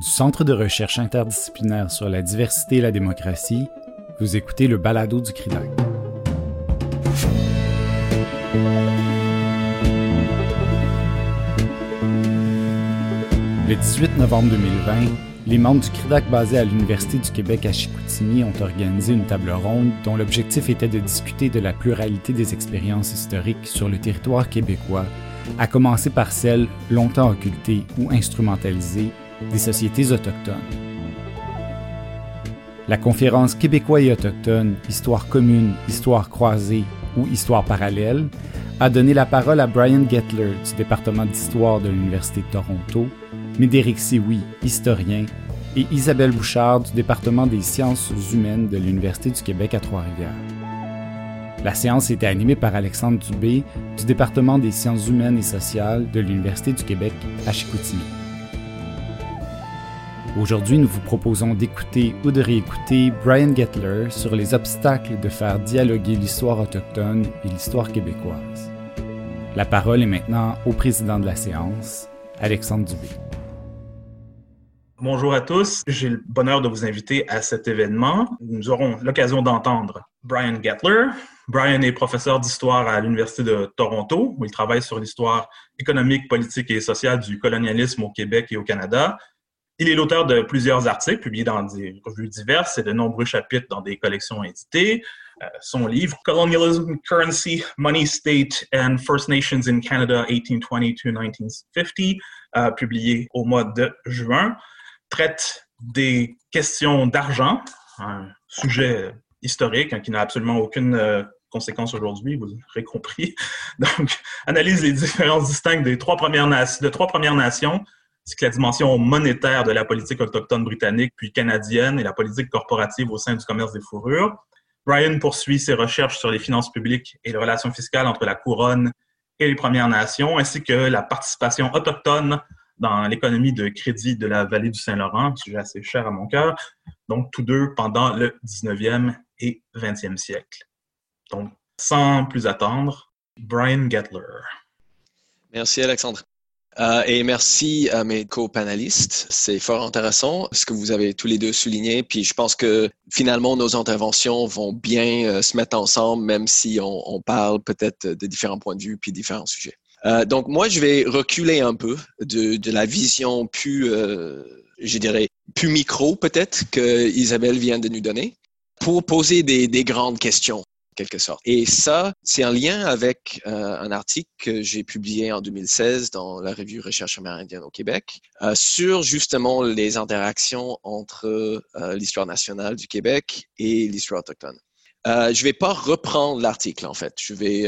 Du Centre de recherche interdisciplinaire sur la diversité et la démocratie, vous écoutez le balado du CRIDAC. Le 18 novembre 2020, les membres du CRIDAC basés à l'Université du Québec à Chicoutimi ont organisé une table ronde dont l'objectif était de discuter de la pluralité des expériences historiques sur le territoire québécois, à commencer par celles longtemps occultées ou instrumentalisées des sociétés autochtones. La conférence québécois et autochtone, Histoire commune, Histoire croisée ou Histoire parallèle a donné la parole à Brian Gettler du département d'histoire de l'Université de Toronto, Médéric Sioui, historien, et Isabelle Bouchard du département des sciences humaines de l'Université du Québec à Trois-Rivières. La séance était animée par Alexandre Dubé du département des sciences humaines et sociales de l'Université du Québec à Chicoutimi. Aujourd'hui, nous vous proposons d'écouter ou de réécouter Brian Gettler sur les obstacles de faire dialoguer l'histoire autochtone et l'histoire québécoise. La parole est maintenant au président de la séance, Alexandre Dubé. Bonjour à tous, j'ai le bonheur de vous inviter à cet événement. Nous aurons l'occasion d'entendre Brian Gettler. Brian est professeur d'histoire à l'Université de Toronto, où il travaille sur l'histoire économique, politique et sociale du colonialisme au Québec et au Canada. Il est l'auteur de plusieurs articles publiés dans des revues diverses et de nombreux chapitres dans des collections éditées. Euh, son livre Colonialism, Currency, Money State and First Nations in Canada 1820-1950, euh, publié au mois de juin, traite des questions d'argent, un sujet historique hein, qui n'a absolument aucune euh, conséquence aujourd'hui, vous aurez compris. Donc, analyse les différences distinctes des de trois premières nations, c'est que la dimension monétaire de la politique autochtone britannique puis canadienne et la politique corporative au sein du commerce des fourrures. Brian poursuit ses recherches sur les finances publiques et les relations fiscales entre la couronne et les Premières Nations, ainsi que la participation autochtone dans l'économie de crédit de la vallée du Saint-Laurent, sujet assez cher à mon cœur, donc tous deux pendant le 19e et 20e siècle. Donc, sans plus attendre, Brian Gettler. Merci Alexandre. Euh, et merci à mes co-panélistes. C'est fort intéressant ce que vous avez tous les deux souligné. Puis je pense que finalement, nos interventions vont bien euh, se mettre ensemble, même si on, on parle peut-être de différents points de vue puis différents sujets. Euh, donc moi, je vais reculer un peu de, de la vision plus, euh, je dirais, plus micro peut-être que Isabelle vient de nous donner pour poser des, des grandes questions Et ça, c'est en lien avec euh, un article que j'ai publié en 2016 dans la revue Recherche amérindienne au Québec euh, sur justement les interactions entre euh, l'histoire nationale du Québec et l'histoire autochtone. Je vais pas reprendre l'article en fait. Je vais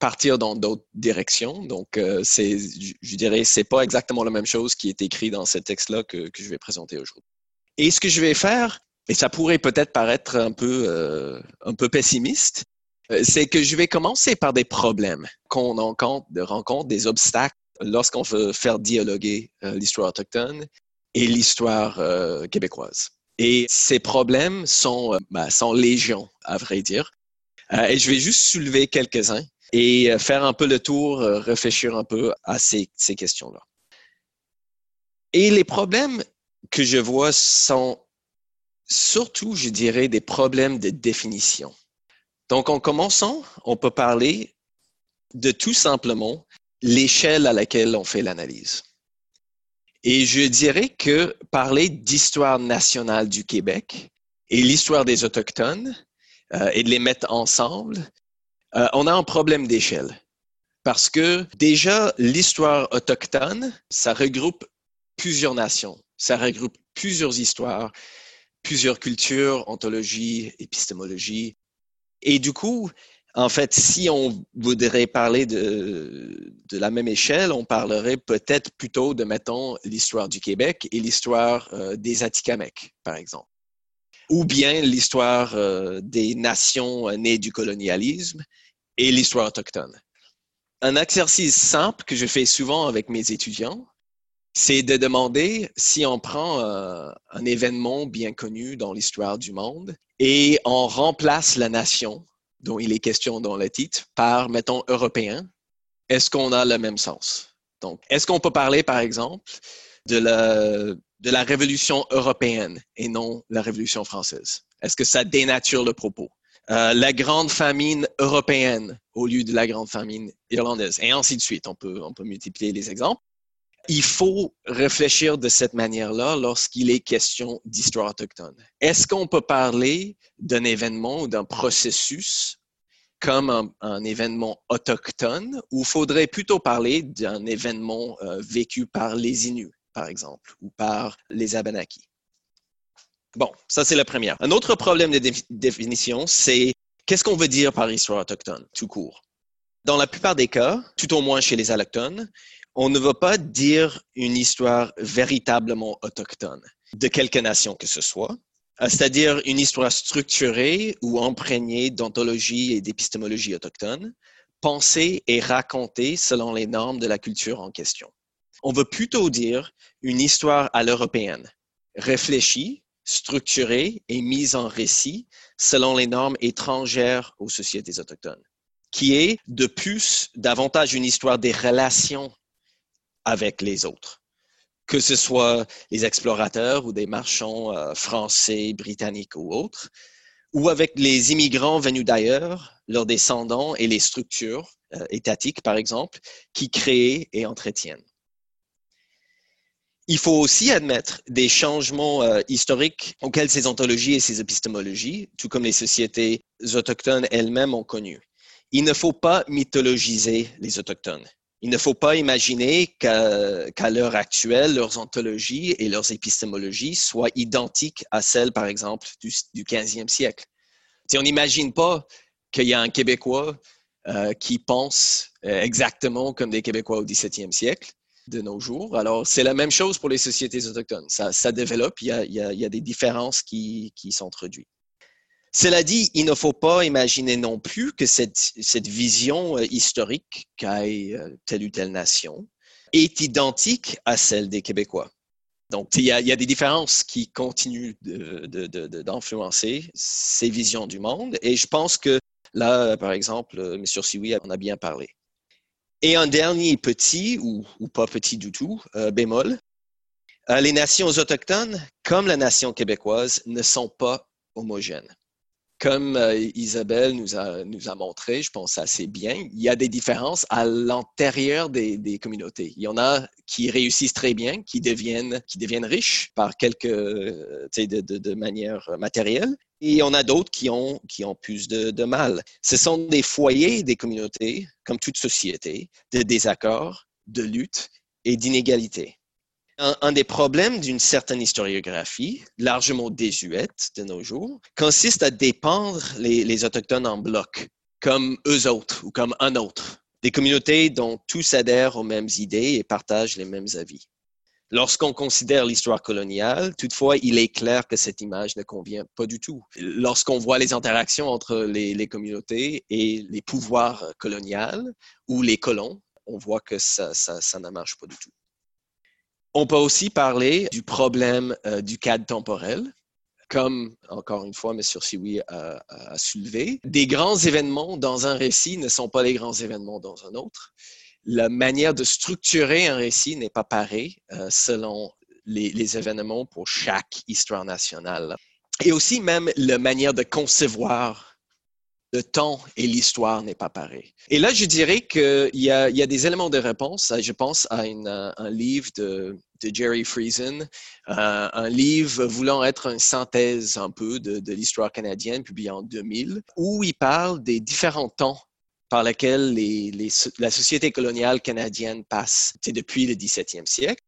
partir dans d'autres directions. Donc, euh, c'est, je dirais, c'est pas exactement la même chose qui est écrit dans ce texte-là que, que je vais présenter aujourd'hui. Et ce que je vais faire, et ça pourrait peut-être paraître un peu, un peu pessimiste, c'est que je vais commencer par des problèmes qu'on rencontre, des obstacles lorsqu'on veut faire dialoguer euh, l'histoire autochtone et l'histoire euh, québécoise. Et ces problèmes sont, bah, sont légion, à vrai dire. et je vais juste soulever quelques-uns et faire un peu le tour, réfléchir un peu à ces questions-là. Et les problèmes que je vois sont surtout, je dirais, des problèmes de définition. Donc, en commençant, on peut parler de tout simplement l'échelle à laquelle on fait l'analyse. Et je dirais que parler d'histoire nationale du Québec et l'histoire des Autochtones euh, et de les mettre ensemble, euh, on a un problème d'échelle. Parce que déjà, l'histoire autochtone, ça regroupe plusieurs nations, ça regroupe plusieurs histoires, plusieurs cultures, ontologie, épistémologie. Et du coup, en fait, si on voudrait parler de, la même échelle, on parlerait peut-être plutôt de, mettons, l'histoire du Québec et l'histoire euh, des Atikamekw, par exemple. Ou bien l'histoire euh, des nations nées du colonialisme et l'histoire autochtone. Un exercice simple que je fais souvent avec mes étudiants, c'est de demander si on prend euh, un événement bien connu dans l'histoire du monde et on remplace la nation dont il est question dans le titre par, mettons, européen, est-ce qu'on a le même sens? Donc, est-ce qu'on peut parler, par exemple, de la, de la révolution européenne et non la révolution française? Est-ce que ça dénature le propos? Euh, la grande famine européenne au lieu de la grande famine irlandaise, et ainsi de suite. On peut, on peut multiplier les exemples. Il faut réfléchir de cette manière-là lorsqu'il est question d'histoire autochtone. Est-ce qu'on peut parler d'un événement ou d'un processus comme un, événement autochtone ou faudrait plutôt parler d'un événement euh, vécu par les Inuits, par exemple, ou par les Abenaki? Bon, ça c'est la première. Un autre problème de définition, c'est qu'est-ce qu'on veut dire par histoire autochtone, tout court? Dans la plupart des cas, tout au moins chez les allochtones, on ne veut pas dire une histoire véritablement autochtone de quelque nation que ce soit, c'est-à-dire une histoire structurée ou imprégnée d'anthologie et d'épistémologie autochtone, pensée et racontée selon les normes de la culture en question. On veut plutôt dire une histoire à l'européenne, réfléchie, structurée et mise en récit selon les normes étrangères aux sociétés autochtones, qui est de plus davantage une histoire des relations avec les autres, que ce soit les explorateurs ou des marchands euh, français, britanniques ou autres, ou avec les immigrants venus d'ailleurs, leurs descendants et les structures euh, étatiques, par exemple, qui créent et entretiennent il faut aussi admettre des changements euh, historiques auxquels ces ontologies et ces épistémologies, tout comme les sociétés autochtones elles-mêmes ont connu. Il ne faut pas mythologiser les autochtones. Il ne faut pas imaginer qu'à l'heure actuelle, leurs ontologies et leurs épistémologies soient identiques à celles, par exemple, du, du 15e siècle. on n'imagine pas qu'il y a un Québécois euh, qui pense euh, exactement comme des Québécois au 17e siècle de nos jours. Alors, c'est la même chose pour les sociétés autochtones. Ça, ça développe, il y, a, il, y a, des différences qui, qui s'introduisent. Cela dit, il ne faut pas imaginer non plus que cette, vision euh, historique qu'a euh, telle ou telle nation est identique à celle des Québécois. Donc, il y a, des différences qui continuent d'influencer de, de, ces visions du monde. Et je pense que là, par exemple, euh, M. Sioui en a bien parlé. Et un dernier petit, ou, pas petit du tout, bémol, les nations autochtones, comme la nation québécoise, ne sont pas homogènes. Comme euh, Isabelle nous a, nous a montré, je pense assez bien, il y a des différences à l'intérieur des, des, communautés. Il y en a qui réussissent très bien, qui deviennent, qui deviennent riches par quelques, de, de, de manière matérielle, et on a d'autres qui ont, qui ont plus de, de, mal. Ce sont des foyers des communautés, comme toute société, de désaccords, de lutte et d'inégalité. Un, des problèmes d'une certaine historiographie, largement désuète de nos jours, consiste à dépendre les, Autochtones en bloc, comme eux autres ou comme un autre, des communautés dont tous adhèrent aux mêmes idées et partagent les mêmes avis. Lorsqu'on considère l'histoire coloniale, toutefois, il est clair que cette image ne convient pas du tout. Lorsqu'on voit les interactions entre les, communautés et les pouvoirs coloniaux ou les colons, on voit que ça, ça, ne marche pas du tout. On peut aussi parler du problème euh, du cadre temporel, comme, encore une fois, M. Siwi a, a, soulevé. Des grands événements dans un récit ne sont pas les grands événements dans un autre la manière de structurer un récit n'est pas pareil euh, selon les, événements pour chaque histoire nationale. Et aussi même la manière de concevoir le temps et l'histoire n'est pas pareil. Et là, je dirais qu'il y, a, des éléments de réponse. Je pense à un livre de, Jerry Friesen, euh, un livre voulant être une synthèse un peu de, l'histoire canadienne, publié en 2000, où il parle des différents temps par laquelle la société coloniale canadienne passe depuis le 17e siècle.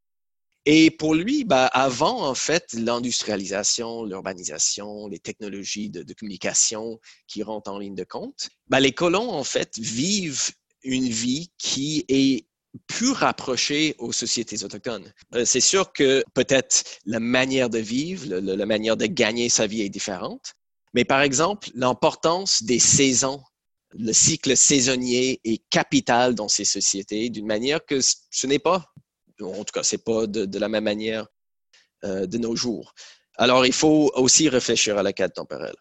Et pour lui, bah, avant, en fait, l'industrialisation, l'urbanisation, les technologies de, communication qui rentrent en ligne de compte, bah, les colons, en fait, vivent une vie qui est plus rapprochée aux sociétés autochtones. Euh, c'est sûr que peut-être la manière de vivre, la manière de gagner sa vie est différente, mais par exemple, l'importance des saisons le cycle saisonnier est capital dans ces sociétés d'une manière que ce n'est pas. En tout cas, c'est pas de, la même manière euh, de nos jours. Alors, il faut aussi réfléchir à la cadre temporelle.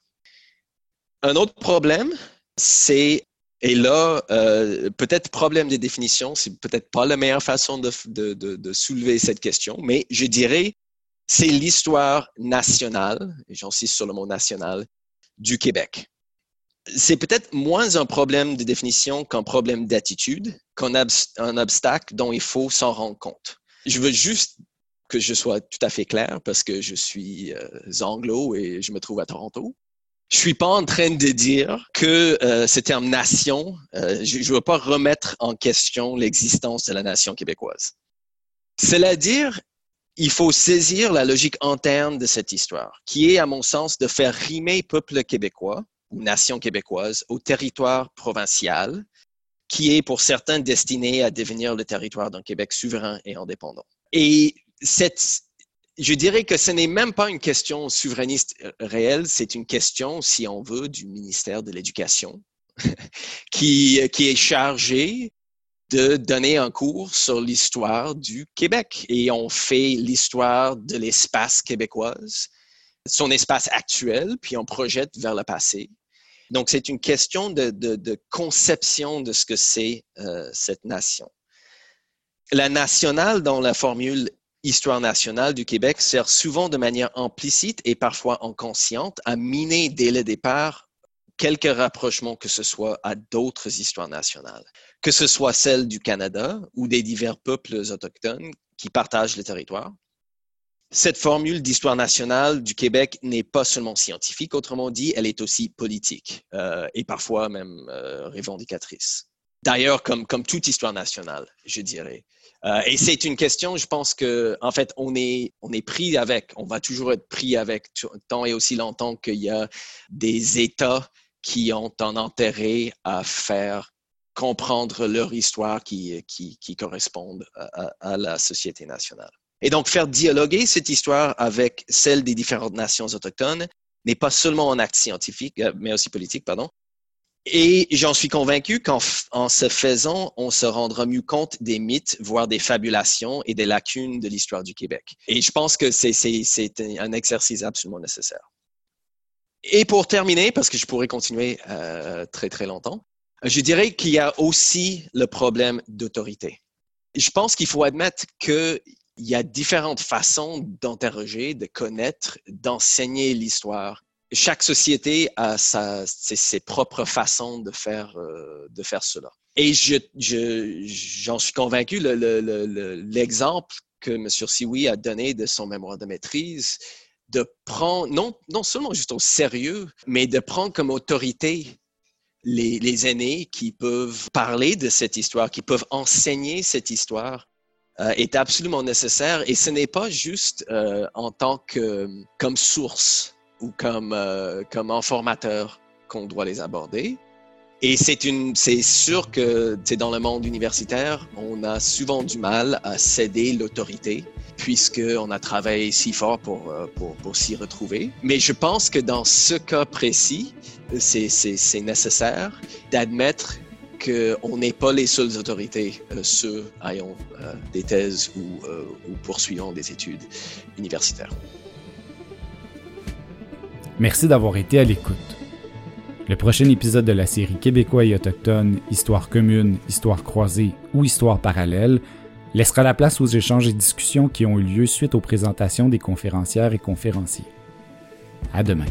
Un autre problème, c'est, et là, euh, peut-être problème de définition, c'est peut-être pas la meilleure façon de, de, soulever cette question, mais je dirais c'est l'histoire nationale, et j'insiste sur le mot national, du Québec. C'est peut-être moins un problème de définition qu'un problème d'attitude, qu'un obstacle dont il faut s'en rendre compte. Je veux juste que je sois tout à fait clair parce que je suis euh, anglo et je me trouve à Toronto. Je suis pas en train de dire que euh, ce terme nation, euh, je ne veux pas remettre en question l'existence de la nation québécoise. Cela dire, il faut saisir la logique interne de cette histoire, qui est, à mon sens, de faire rimer peuple québécois nation québécoise au territoire provincial, qui est pour certains destiné à devenir le territoire d'un Québec souverain et indépendant. Et cette, je dirais que ce n'est même pas une question souverainiste réelle, c'est une question, si on veut, du ministère de l'Éducation, qui, qui est chargé de donner un cours sur l'histoire du Québec. Et on fait l'histoire de l'espace québécoise, son espace actuel, puis on projette vers le passé. Donc, c'est une question de, conception de ce que c'est euh, cette nation. La nationale, dans la formule histoire nationale du Québec sert souvent de manière implicite et parfois inconsciente à miner dès le départ quelques rapprochements que ce soit à d'autres histoires nationales, que ce soit celle du Canada ou des divers peuples autochtones qui partagent le territoire. Cette formule d'histoire nationale du Québec n'est pas seulement scientifique, autrement dit, elle est aussi politique euh, et parfois même euh, revendicatrice. D'ailleurs, comme, comme toute histoire nationale, je dirais. Euh, et c'est une question, je pense que, en fait, on est, on est pris avec, on va toujours être pris avec tant et aussi longtemps qu'il y a des États qui ont un intérêt à faire comprendre leur histoire qui, qui, qui correspondent à, à, la société nationale. Et donc, faire dialoguer cette histoire avec celle des différentes nations autochtones n'est pas seulement un acte scientifique, euh, mais aussi politique, pardon, et j'en suis convaincu qu'en en se faisant, on se rendra mieux compte des mythes, voire des fabulations et des lacunes de l'histoire du Québec. Et je pense que c'est un exercice absolument nécessaire. Et pour terminer, parce que je pourrais continuer euh, très très longtemps, je dirais qu'il y a aussi le problème d'autorité. Je pense qu'il faut admettre qu'il y a différentes façons d'interroger, de connaître, d'enseigner l'histoire chaque société a ses, propres façons de faire, euh, de faire cela. Et je, j'en suis convaincu, l'exemple que M. Siwi a donné de son mémoire de maîtrise, de prendre, non, non seulement juste au sérieux, mais de prendre comme autorité les, les aînés qui peuvent parler de cette histoire, qui peuvent enseigner cette histoire, euh, est absolument nécessaire. Et ce n'est pas juste euh, en tant que comme source ou comme, euh, comme informateur qu'on doit les aborder. Et c'est une, c'est sûr que dans le monde universitaire, on a souvent du mal à céder l'autorité puisqu'on a travaillé si fort pour, pour, pour s'y retrouver. Mais je pense que dans ce cas précis, c'est, c'est nécessaire d'admettre qu'on n'est pas les seules autorités, euh, ceux ayant euh, des thèses ou, euh, ou poursuivant des études universitaires. Merci d'avoir été à l'écoute. Le prochain épisode de la série Québécois et autochtones, Histoire commune, Histoire croisée ou Histoire parallèle laissera la place aux échanges et discussions qui ont eu lieu suite aux présentations des conférencières et conférenciers. À demain.